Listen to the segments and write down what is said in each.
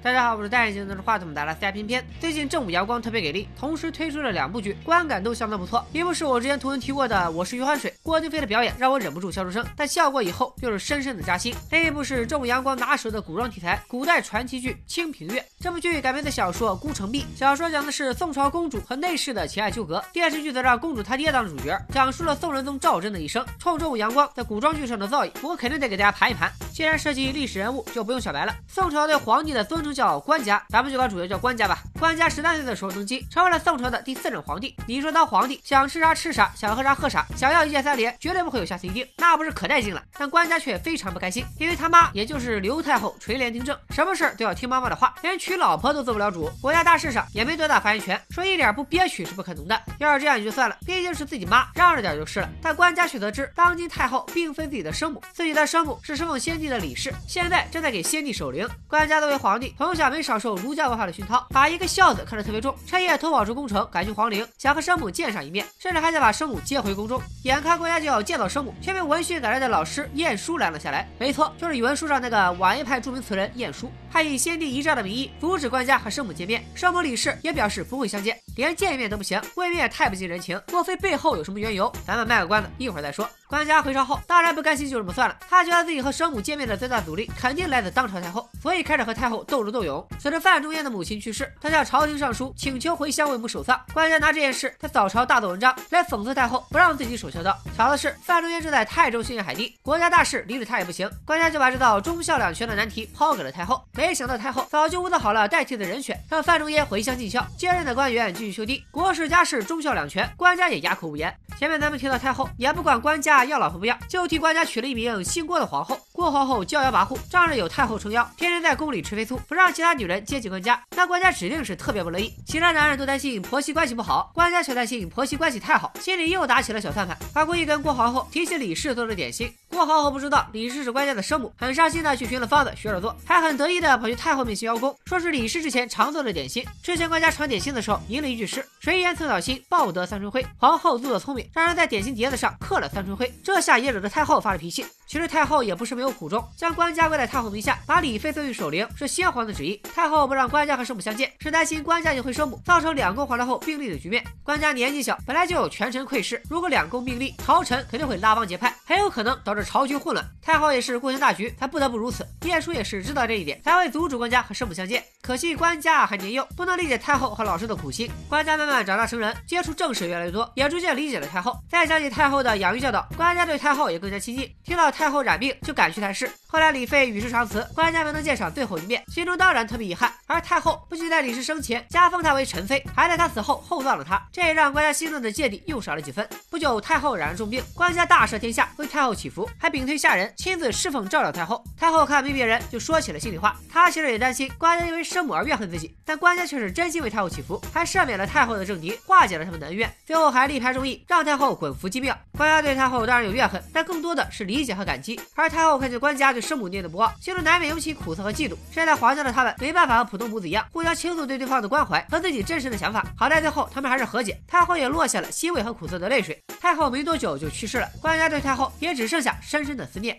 大家好，我是戴眼镜拿着话筒的拉斯加偏偏。最近正午阳光特别给力，同时推出了两部剧，观感都相当不错。一部是我之前图文提过的《我是余欢水》，郭京飞的表演让我忍不住笑出声，但笑过以后又是深深的扎心。另一部是正午阳光拿手的古装题材古代传奇剧《清平乐》。这部剧改编的小说《孤城闭》，小说讲的是宋朝公主和内侍的情爱纠葛，电视剧则让公主她爹当主角，讲述了宋仁宗赵祯的一生。冲正午阳光在古装剧上的造诣，我肯定得给大家盘一盘。既然涉及历史人物，就不用小白了。宋朝对皇帝的尊称叫官家，咱们就管主角叫官家吧。官家十三岁的时候登基，成为了宋朝的第四任皇帝。你说当皇帝想吃啥吃啥，想喝啥喝啥，想要一键三连，绝对不会有下次一定，那不是可带劲了。但官家却非常不开心，因为他妈也就是刘太后垂帘听政，什么事儿都要听妈妈的话，连娶老婆都做不了主，国家大事上也没多大发言权，说一点不憋屈是不可能的。要是这样也就算了，毕竟是自己妈，让着点就是了。但官家却得知，当今太后并非自己的生母，自己的生母是生奉先帝的李氏，现在正在给先帝守灵。官家作为皇帝，从小没少受儒家文化的熏陶，把一个孝子看得特别重，趁夜偷跑出宫城，赶去皇陵，想和生母见上一面，甚至还想把生母接回宫中。眼看官家就要见到生母，却被闻讯赶来的老师晏殊拦了下来。没错，就是语文书上那个晚一派著名词人晏殊，还以先帝遗诏的名义阻止官家和生母见面。生母李氏也表示不会相见，连见一面都不行，未免也太不近人情。莫非背后有什么缘由？咱们卖个关子，一会儿再说。官家回朝后，当然不甘心就这么算了。他觉得自己和生母见面的最大阻力，肯定来自当朝太后，所以开始和太后斗智斗勇。随着范仲淹的母亲去世，他向朝廷上书请求回乡为母守丧。官家拿这件事在早朝大做文章，来讽刺太后不让自己守孝道。巧的是，范仲淹正在泰州训练海地，国家大事离了他也不行。官家就把这道忠孝两全的难题抛给了太后。没想到太后早就物色好了代替的人选，让范仲淹回乡尽孝，接任的官员继续修堤，国事家事忠孝两全，官家也哑口无言。前面咱们提到太后也不管官家要老婆不要，就替官家娶了一名姓郭的皇后。郭皇后骄阳跋扈，仗着有太后撑腰，天天在宫里吃飞醋，不让其他女人接近官家。那官家指定是特别不乐意。其他男人都担心婆媳关系不好，官家却担心婆媳关系太好，心里又打起了小算盘，还故意跟郭皇后提起李氏做的点心。郭皇后不知道李氏是官家的生母，很伤心的去寻了方子学着做，还很得意的跑去太后面前邀功，说是李氏之前常做的点心。之前官家传点心的时候吟了一句诗：“谁言寸草心，报得三春晖。”皇后自作聪明，让人在点心碟子上刻了三春晖，这下也惹得太后发了脾气。其实太后也不是没有苦衷，将官家归在太后名下，把李妃送去守灵，是先皇的旨意。太后不让官家和生母相见，是担心官家引回生母，造成两宫皇太后并立的局面。官家年纪小，本来就有权臣窥视，如果两宫并立，朝臣肯定会拉帮结派，很有可能导致朝局混乱。太后也是顾全大局，才不得不如此。晏殊也是知道这一点，才会阻止官家和生母相见。可惜官家还年幼，不能理解太后和老师的苦心。官家慢慢长大成人，接触政事越来越多，也逐渐理解了太后。再想起太后的养育教导，官家对太后也更加亲近。听到太后染病，就赶去探视。后来李妃与世长辞，官家没能见上最后一面，心中当然特别遗憾。而太后不仅在李氏生前加封她为臣妃，还在她死后厚葬了她，这也让官家心中的芥蒂又少了几分。不久，太后染了重病，官家大赦天下，为太后祈福，还屏推下人，亲自侍奉照料太后。太后看没别人，就说起了心里话。她其实也担心官家因为生母而怨恨自己，但官家却是真心为太后祈福，还赦免了太后的政敌，化解了他们的恩怨，最后还力排众议，让太后滚服机庙。官家对太后当然有怨恨，但更多的是理解和感激。而太后看见官家对生母念的不忘，心中难免涌起苦涩和嫉妒。身在皇家的他们没办法和普通母子一样，互相倾诉对对方的关怀和自己真实的想法。好在最后他们还是和解，太后也落下了欣慰和苦涩的泪水。太后没多久就去世了，官家对太后也只剩下深深的思念。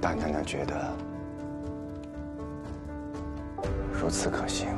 大娘娘觉得如此可行。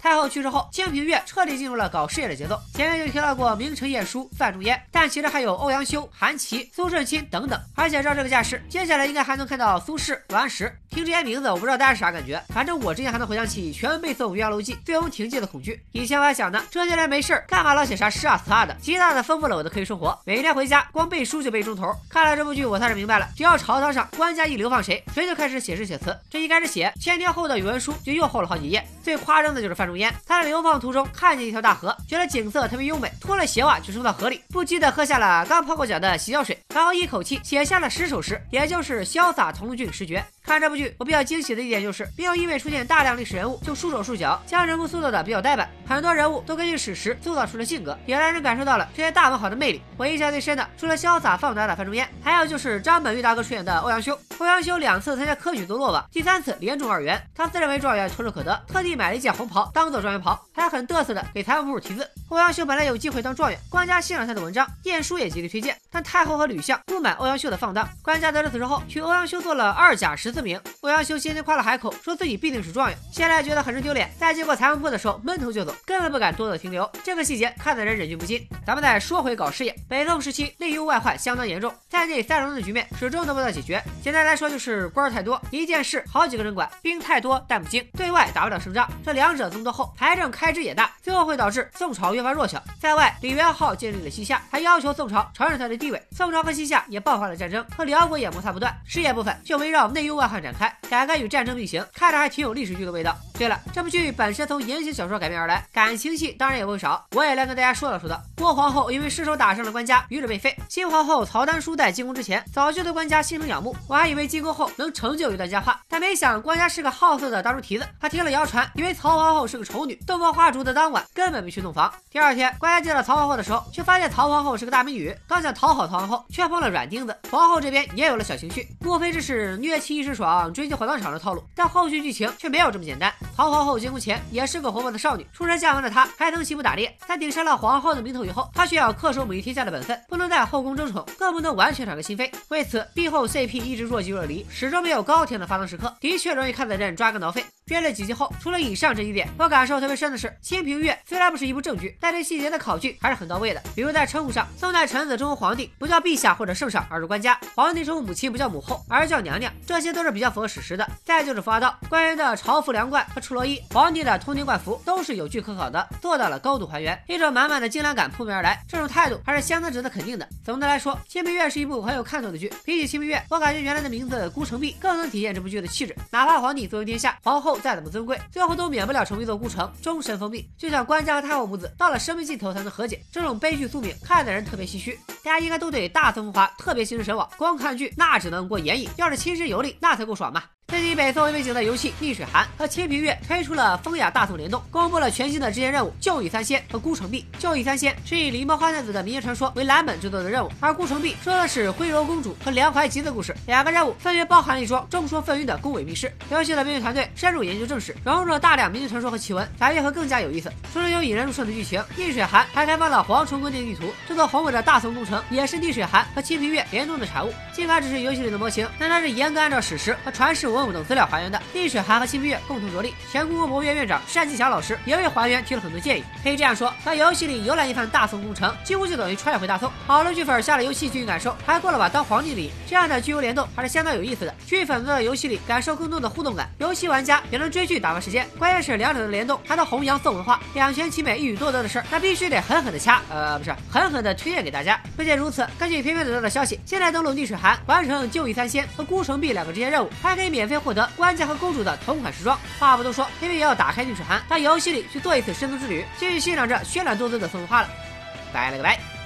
太后去世后，清平乐彻底进入了搞事业的节奏。前面就提到过名臣晏殊、范仲淹，但其实还有欧阳修、韩琦、苏舜钦等等。而且照这个架势，接下来应该还能看到苏轼、王安石。听这些名字，我不知道大家是啥感觉。反正我之前还能回想起全文背诵《岳阳楼记》“醉翁亭记”的恐惧。以前我还想呢，这些人没事干嘛老写啥诗啊词啊的，极大的丰富了我的课余生活。每天回家光背书就背一钟头。看了这部剧，我算是明白了，只要朝堂上官家一流放谁，谁就开始写诗写词。这一开始写，千天后的语文书就又厚了好几页。最夸张的就是范仲淹，他在流放途中看见一条大河，觉得景色特别优美，脱了鞋袜就冲到河里，不羁的喝下了刚泡过脚的洗脚水，然后一口气写下了十首诗，也就是《潇洒从容郡十绝》。看这部剧。我比较惊喜的一点就是，没有因为出现大量历史人物就束手束脚，将人物塑造的比较呆板，很多人物都根据史实塑造出了性格，也让人感受到了这些大文豪的魅力。我印象最深的，除了潇洒放达的范仲淹，还有就是张本煜大哥出演的欧阳修。欧阳修两次参加科举都落榜，第三次连中二元，他自认为状元唾手可得，特地买了一件红袍当做状元袍，还很嘚瑟的给财务部题字。欧阳修本来有机会当状元，官家欣赏他的文章，晏殊也极力推荐，但太后和吕相不满欧阳修的放荡，官家得知此事后，娶欧阳修做了二甲十四名。欧阳修先前夸了海口，说自己必定是状元，现在觉得很是丢脸，在经过财务部的时候闷头就走，根本不敢多做停留。这个细节看的人忍俊不禁。咱们再说回搞事业，北宋时期内忧外患相当严重，在内三戎的局面始终得不到解决。简单来说就是官太多，一件事好几个人管；兵太多但不精，对外打不了胜仗。这两者增多后，财政开支也大，最后会导致宋朝越发弱小。在外，李元昊建立了西夏，还要求宋朝承认他的地位。宋朝和西夏也爆发了战争，和辽国也摩擦不断。事业部分就围绕内忧外患展开，改革与战争并行，看着还挺有历史剧的味道。对了，这部剧本身从言情小说改编而来，感情戏当然也不会少。我也来跟大家说道说道。郭皇后因为失手打伤了官家，于是被废。新皇后曹丹书在进宫之前，早就对官家心生仰慕。我还以为进宫后能成就一段佳话，但没想官家是个好色的大猪蹄子。他听了谣传，以为曹皇后是丑女，洞房花烛的当晚根本没去洞房。第二天，官家见到曹皇后的时候，却发现曹皇后是个大美女，刚想讨好曹皇后，却碰了软钉子。皇后这边也有了小情绪，莫非这是虐妻一时爽，追妻火葬场的套路？但后续剧情却没有这么简单。曹皇后进宫前。也是个活泼的少女，出身下凡的她还曾起步打猎。在顶上了皇后的名头以后，她需要恪守母仪天下的本分，不能在后宫争宠，更不能完全敞开心扉。为此，帝后 CP 一直若即若离，始终没有高甜的发糖时刻，的确容易看得人抓个挠肺。编了几集后，除了以上这几点，我感受特别深的是，《清平乐》虽然不是一部正剧，但对细节的考据还是很到位的。比如在称呼上，宋代臣子称呼皇帝不叫陛下或者圣上，而是官家；皇帝称呼母亲不叫母后，而叫娘娘，这些都是比较符合史实的。再就是服化道，官员的朝服凉冠和赤罗衣，皇帝的通天冠服，都是有据可考的，做到了高度还原，一种满满的精良感扑面而来。这种态度还是相当值得肯定的。总的来说，《清平乐》是一部很有看头的剧。比起《清平乐》，我感觉原来的名字孤城闭更能体现这部剧的气质。哪怕皇帝坐拥天下，皇后再怎么尊贵。最后都免不了成为一座孤城，终身封闭。就像官家和太后母子到了生命尽头才能和解，这种悲剧宿命看的人特别唏嘘。大家应该都对大宋风华特别心驰神往，光看剧那只能过眼瘾，要是亲身游历那才够爽嘛。最近北宋为背景的游戏《逆水寒》和《清平乐》推出了风雅大宋联动，公布了全新的支线任务“教义三仙”和“孤城壁”。教义三仙是以狸猫花太子的民间传说为蓝本制作的任务，而“孤城壁”说的是徽柔公主和梁怀吉的故事。两个任务分别包含了一桩众说纷纭的宫闱秘事。游戏的编剧团队深入研究正史，融入了大量民间传说和奇闻，反应会更加有意思。除了有引人入胜的剧情，《逆水寒》还开放了蝗虫宫殿地图。这座宏伟的大宋工程也是《逆水寒》和《清平月》联动的产物。尽管只是游戏里的模型，但它是严格按照史实和传世文物等资料还原的。逆水寒和清平乐共同着力，前故宫博物院院长单霁翔老师也为还原提了很多建议。可以这样说，在游戏里游览一番大宋工程，几乎就等于穿越回大宋。好多剧粉下了游戏剧情感受，还过了把当皇帝的瘾。这样的剧游联动还是相当有意思的。剧粉在游戏里感受更多的互动感，游戏玩家也能追剧打发时间。关键是两者的联动还能弘扬宋文化，两全其美一语多得的事儿，那必须得狠狠的掐，呃，不是狠狠的推荐给大家。不仅如此，根据片片得到的消息，现在登录逆水寒，完成救义三仙和孤城币两个支线任务，还可以免费获得官家和公主的同款。时装，话不多说，偏偏也要打开逆水寒，到游戏里去做一次深度之旅，继续欣赏这绚烂多姿的宋文化了。拜了个拜。